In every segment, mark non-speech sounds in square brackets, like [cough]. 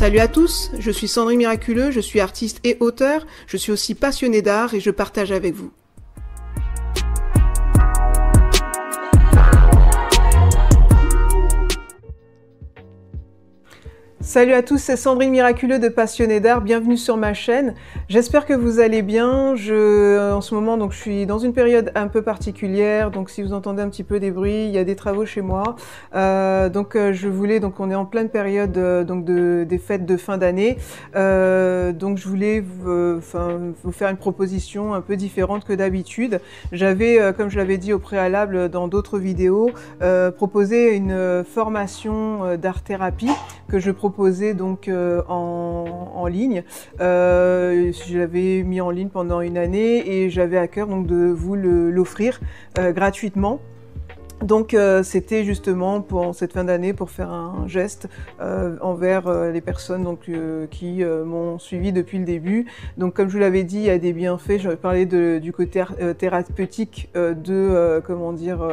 Salut à tous, je suis Sandrine Miraculeux, je suis artiste et auteur, je suis aussi passionnée d'art et je partage avec vous. Salut à tous, c'est Sandrine Miraculeux de Passionné d'Art, bienvenue sur ma chaîne. J'espère que vous allez bien. Je, euh, en ce moment, donc, je suis dans une période un peu particulière, donc si vous entendez un petit peu des bruits, il y a des travaux chez moi. Euh, donc euh, je voulais, donc on est en pleine période donc de, des fêtes de fin d'année, donc je voulais vous, vous faire une proposition un peu différente que d'habitude. J'avais, comme je l'avais dit au préalable dans d'autres vidéos, proposé une formation d'art-thérapie que je propose donc euh, en, ligne. Euh, je l'avais mis en ligne pendant une année et j'avais à cœur donc de vous l'offrir euh, gratuitement. Donc euh, c'était justement pour cette fin d'année pour faire un geste euh, envers euh, les personnes donc, qui m'ont suivi depuis le début. Donc comme je vous l'avais dit, il y a des bienfaits. J'avais parlé de, du côté thérapeutique de comment dire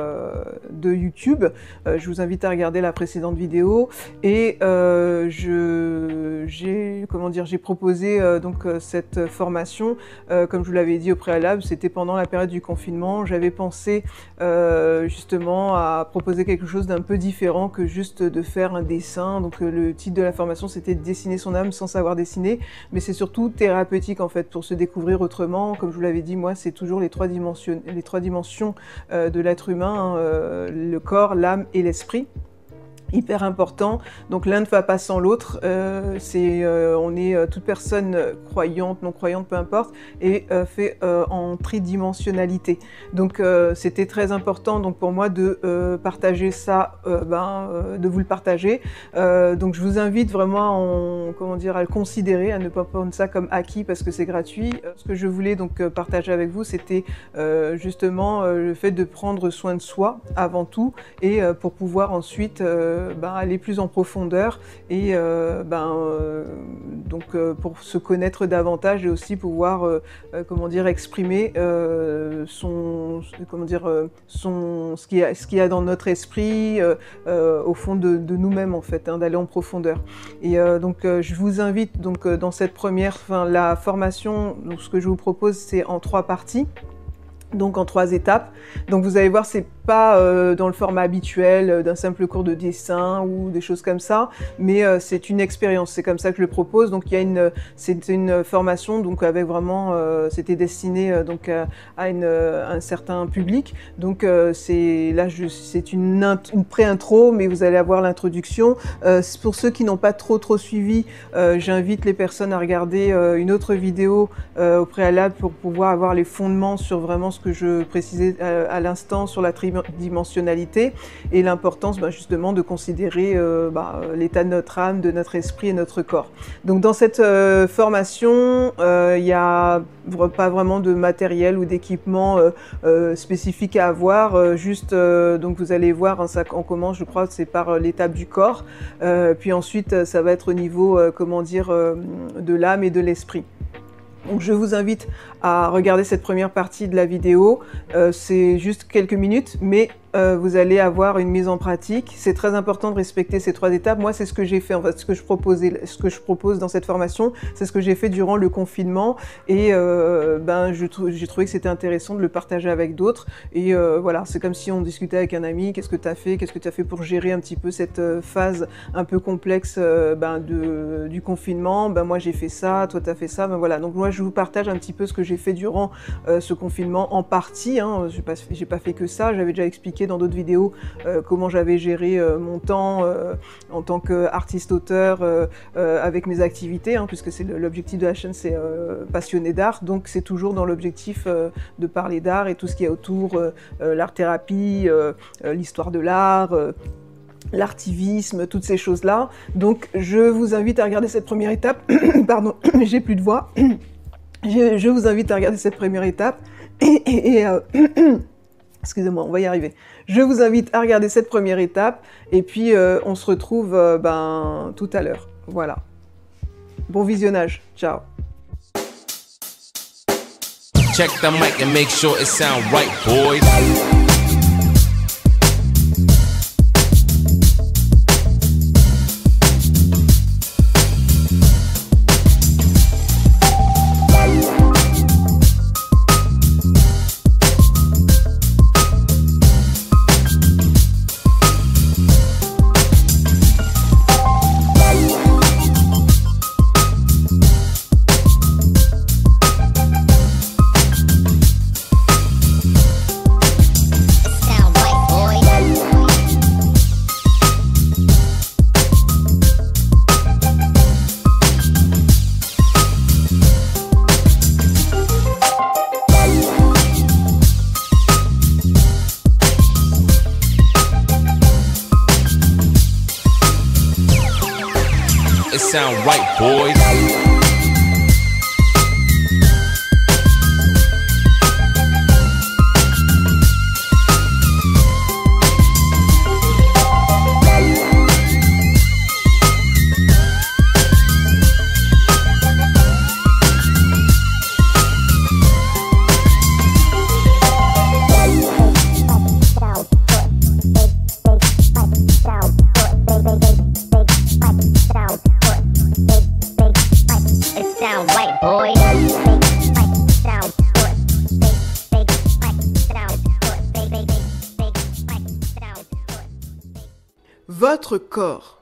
de YouTube. je vous invite à regarder la précédente vidéo et je j'ai comment dire j'ai proposé donc cette formation comme je vous l'avais dit au préalable. C'était pendant la période du confinement. J'avais pensé justement à proposer quelque chose d'un peu différent que juste de faire un dessin. Donc euh, le titre de la formation c'était dessiner son âme sans savoir dessiner, mais c'est surtout thérapeutique en fait pour se découvrir autrement. Comme je vous l'avais dit, moi c'est toujours les trois dimensions, euh, de l'être humain, hein, euh, le corps, l'âme et l'esprit hyper important. Donc l'un ne va pas sans l'autre. Euh, c'est, euh, on est euh, toute personne croyante, non croyante, peu importe, et fait en tridimensionnalité. Donc c'était très important donc pour moi de partager ça, ben, de vous le partager. donc je vous invite vraiment, comment dire, à le considérer, à ne pas prendre ça comme acquis parce que c'est gratuit. Ce que je voulais donc partager avec vous, c'était justement le fait de prendre soin de soi avant tout et pour pouvoir ensuite ben, aller plus en profondeur et euh, ben, euh, donc pour se connaître davantage et aussi pouvoir comment dire exprimer son comment dire son ce qu'il y a ce qu'il y a dans notre esprit au fond de, nous-mêmes en fait hein, d'aller en profondeur et donc je vous invite donc dans cette première fin la formation donc ce que je vous propose c'est en trois parties donc en trois étapes. Donc vous allez voir, c'est pas euh, dans le format habituel euh, d'un simple cours de dessin ou des choses comme ça, mais euh, c'est une expérience. C'est comme ça que je le propose. Donc il y a une, c'est une formation donc avec vraiment, c'était destiné donc à, un certain public. Donc c'est là, c'est une, pré-intro, mais vous allez avoir l'introduction. pour ceux qui n'ont pas trop trop suivi, j'invite les personnes à regarder une autre vidéo au préalable pour pouvoir avoir les fondements sur vraiment ce que je précisais à l'instant sur la tribu dimensionnalité et l'importance bah, justement de considérer euh, bah, l'état de notre âme, de notre esprit et notre corps. Donc dans cette euh, formation, euh, il n'y a pas vraiment de matériel ou d'équipement spécifique à avoir, juste donc vous allez voir, hein, ça, on commence je crois c'est par l'étape du corps, puis ensuite ça va être au niveau comment dire de l'âme et de l'esprit. Donc je vous invite à regarder cette première partie de la vidéo. Euh, c'est juste quelques minutes, mais euh, vous allez avoir une mise en pratique. C'est très important de respecter ces trois étapes. Moi, c'est ce que j'ai fait, en fait, ce que je proposais, ce que je propose dans cette formation, c'est ce que j'ai fait durant le confinement. Et euh, ben, j'ai trouvé que c'était intéressant de le partager avec d'autres. Et voilà, c'est comme si on discutait avec un ami. Qu'est-ce que tu as fait? Qu'est-ce que tu as fait pour gérer un petit peu cette phase un peu complexe ben, de, du confinement? Ben moi, j'ai fait ça. Toi, tu as fait ça. Ben voilà. Donc moi, je vous partage un petit peu ce que j'ai fait durant euh, ce confinement en partie. Hein, j'ai pas, pas, fait que ça, j'avais déjà expliqué dans d'autres vidéos euh, comment j'avais géré euh, mon temps en tant qu'artiste-auteur avec mes activités, hein, puisque c'est l'objectif de la chaîne, c'est passionné d'art. Donc c'est toujours dans l'objectif de parler d'art et tout ce qui est autour, l'art-thérapie, l'histoire de l'art l'artivisme, toutes ces choses-là. Donc je vous invite à regarder cette première étape. [coughs] Pardon, [coughs] j'ai plus de voix. [coughs] Je, vous invite à regarder cette première étape. Et, euh, excusez-moi, on va y arriver. Je vous invite à regarder cette première étape. Et puis, euh, on se retrouve euh, ben, tout à l'heure. Voilà. Bon visionnage. Ciao. Sound right, boys. Corps.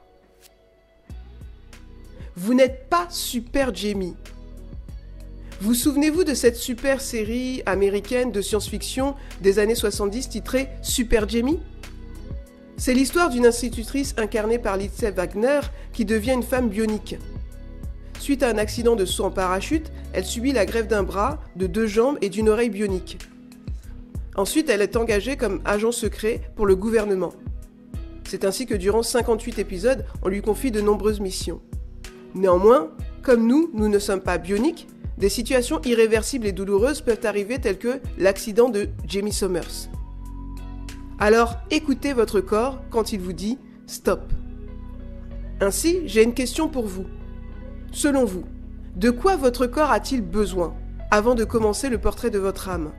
Vous n'êtes pas Super Jamie. Vous souvenez-vous de cette super série américaine de science-fiction des années 70 titrée Super Jamie? C'est l'histoire d'une institutrice incarnée par Lindsay Wagner qui devient une femme bionique. Suite à un accident de saut en parachute, elle subit la grève d'un bras, de deux jambes et d'une oreille bionique. Ensuite, elle est engagée comme agent secret pour le gouvernement. C'est ainsi que durant 58 épisodes, on lui confie de nombreuses missions. Néanmoins, comme nous, nous ne sommes pas bioniques, des situations irréversibles et douloureuses peuvent arriver telles que l'accident de Jamie Summers. Alors écoutez votre corps quand il vous dit stop. Ainsi, j'ai une question pour vous. Selon vous, de quoi votre corps a-t-il besoin avant de commencer le portrait de votre âme?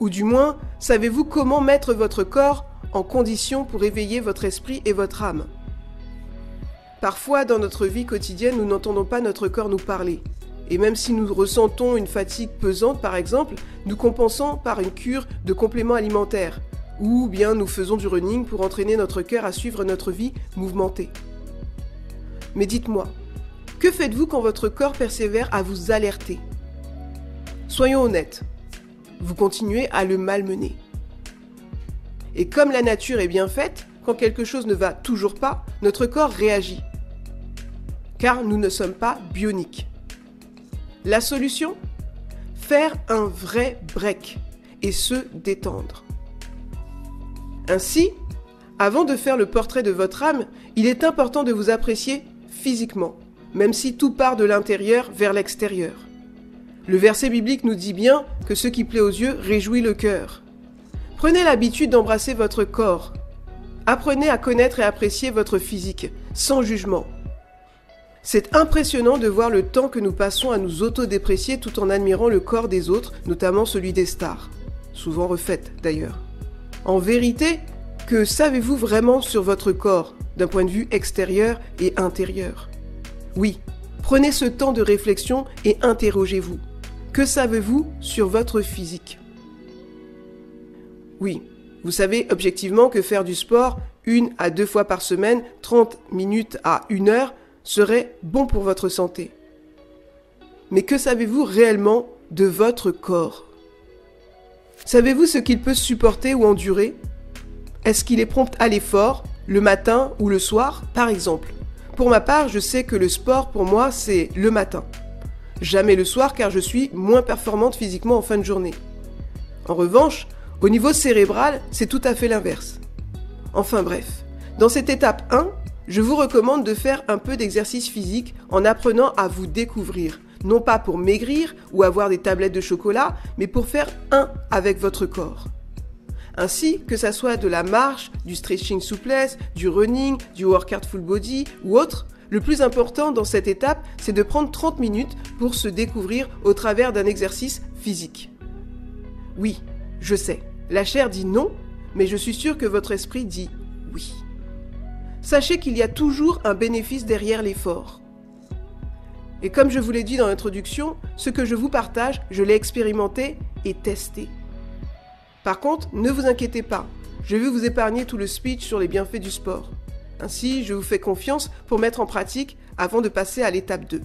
Ou du moins, savez-vous comment mettre votre corps en condition pour éveiller votre esprit et votre âme Parfois, dans notre vie quotidienne, nous n'entendons pas notre corps nous parler. Et même si nous ressentons une fatigue pesante, par exemple, nous compensons par une cure de compléments alimentaires. Ou bien nous faisons du running pour entraîner notre cœur à suivre notre vie mouvementée. Mais dites-moi, que faites-vous quand votre corps persévère à vous alerter? Soyons honnêtes, vous continuez à le malmener. Et comme la nature est bien faite, quand quelque chose ne va toujours pas, notre corps réagit. Car nous ne sommes pas bioniques. La solution? Faire un vrai break et se détendre. Ainsi, avant de faire le portrait de votre âme, il est important de vous apprécier physiquement même si tout part de l'intérieur vers l'extérieur. Le verset biblique nous dit bien que ce qui plaît aux yeux réjouit le cœur. Prenez l'habitude d'embrasser votre corps. Apprenez à connaître et apprécier votre physique, sans jugement. C'est impressionnant de voir le temps que nous passons à nous autodéprécier tout en admirant le corps des autres, notamment celui des stars, souvent refaites d'ailleurs. En vérité, que savez-vous vraiment sur votre corps, d'un point de vue extérieur et intérieur? Oui, prenez ce temps de réflexion et interrogez-vous. Que savez-vous sur votre physique? Oui, vous savez objectivement que faire du sport une à deux fois par semaine, 30 minutes à une heure, serait bon pour votre santé. Mais que savez-vous réellement de votre corps? Savez-vous ce qu'il peut supporter ou endurer? Est-ce qu'il est prompt à l'effort, le matin ou le soir, par exemple? Pour ma part, je sais que le sport, pour moi, c'est le matin. Jamais le soir car je suis moins performante physiquement en fin de journée. En revanche, au niveau cérébral, c'est tout à fait l'inverse. Enfin bref, dans cette étape 1, je vous recommande de faire un peu d'exercice physique en apprenant à vous découvrir, non pas pour maigrir ou avoir des tablettes de chocolat, mais pour faire un avec votre corps. Ainsi, que ça soit de la marche, du stretching souplesse, du running, du workout full body ou autre, le plus important dans cette étape, c'est de prendre 30 minutes pour se découvrir au travers d'un exercice physique. Oui, je sais, la chair dit non, mais je suis sûr que votre esprit dit oui. Sachez qu'il y a toujours un bénéfice derrière l'effort. Et comme je vous l'ai dit dans l'introduction, ce que je vous partage, je l'ai expérimenté et testé. Par contre, ne vous inquiétez pas, je vais vous épargner tout le speech sur les bienfaits du sport. Ainsi, je vous fais confiance pour mettre en pratique avant de passer à l'étape 2.